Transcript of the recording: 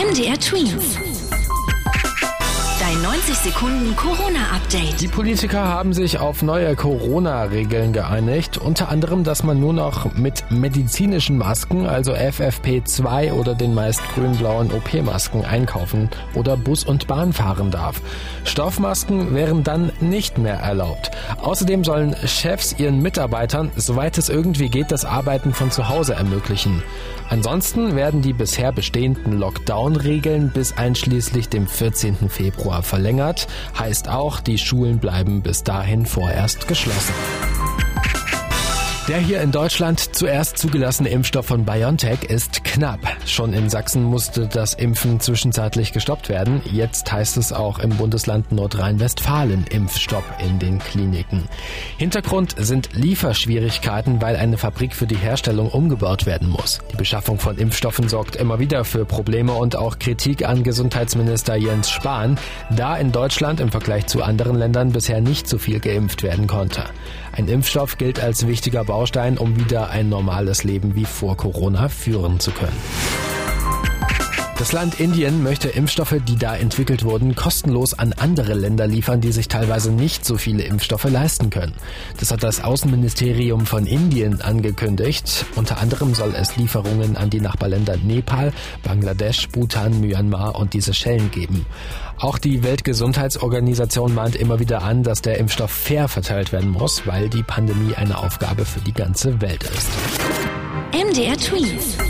MDR Twins. Dein 90 Sekunden Corona-Update. Die Politiker haben sich auf neue Corona-Regeln geeinigt. Unter anderem, dass man nur noch mit medizinischen Masken, also FFP2 oder den meist grün-blauen OP-Masken einkaufen oder Bus und Bahn fahren darf. Stoffmasken wären dann nicht mehr erlaubt. Außerdem sollen Chefs ihren Mitarbeitern, soweit es irgendwie geht, das Arbeiten von zu Hause ermöglichen. Ansonsten werden die bisher bestehenden Lockdown-Regeln bis einschließlich dem 14. Februar verlängert. Heißt auch, die Schulen bleiben bis dahin vorerst geschlossen. Der hier in Deutschland zuerst zugelassene Impfstoff von BioNTech ist knapp. Schon in Sachsen musste das Impfen zwischenzeitlich gestoppt werden. Jetzt heißt es auch im Bundesland Nordrhein-Westfalen Impfstopp in den Kliniken. Hintergrund sind Lieferschwierigkeiten, weil eine Fabrik für die Herstellung umgebaut werden muss. Die Beschaffung von Impfstoffen sorgt immer wieder für Probleme und auch Kritik an Gesundheitsminister Jens Spahn, da in Deutschland im Vergleich zu anderen Ländern bisher nicht so viel geimpft werden konnte. Ein Impfstoff gilt als wichtiger Baustein, um wieder ein normales Leben wie vor Corona führen zu können. Das Land Indien möchte Impfstoffe, die da entwickelt wurden, kostenlos an andere Länder liefern, die sich teilweise nicht so viele Impfstoffe leisten können. Das hat das Außenministerium von Indien angekündigt. Unter anderem soll es Lieferungen an die Nachbarländer Nepal, Bangladesch, Bhutan, Myanmar und diese Seychellen geben. Auch die Weltgesundheitsorganisation mahnt immer wieder an, dass der Impfstoff fair verteilt werden muss, weil die Pandemie eine Aufgabe für die ganze Welt ist. MDR Tweets.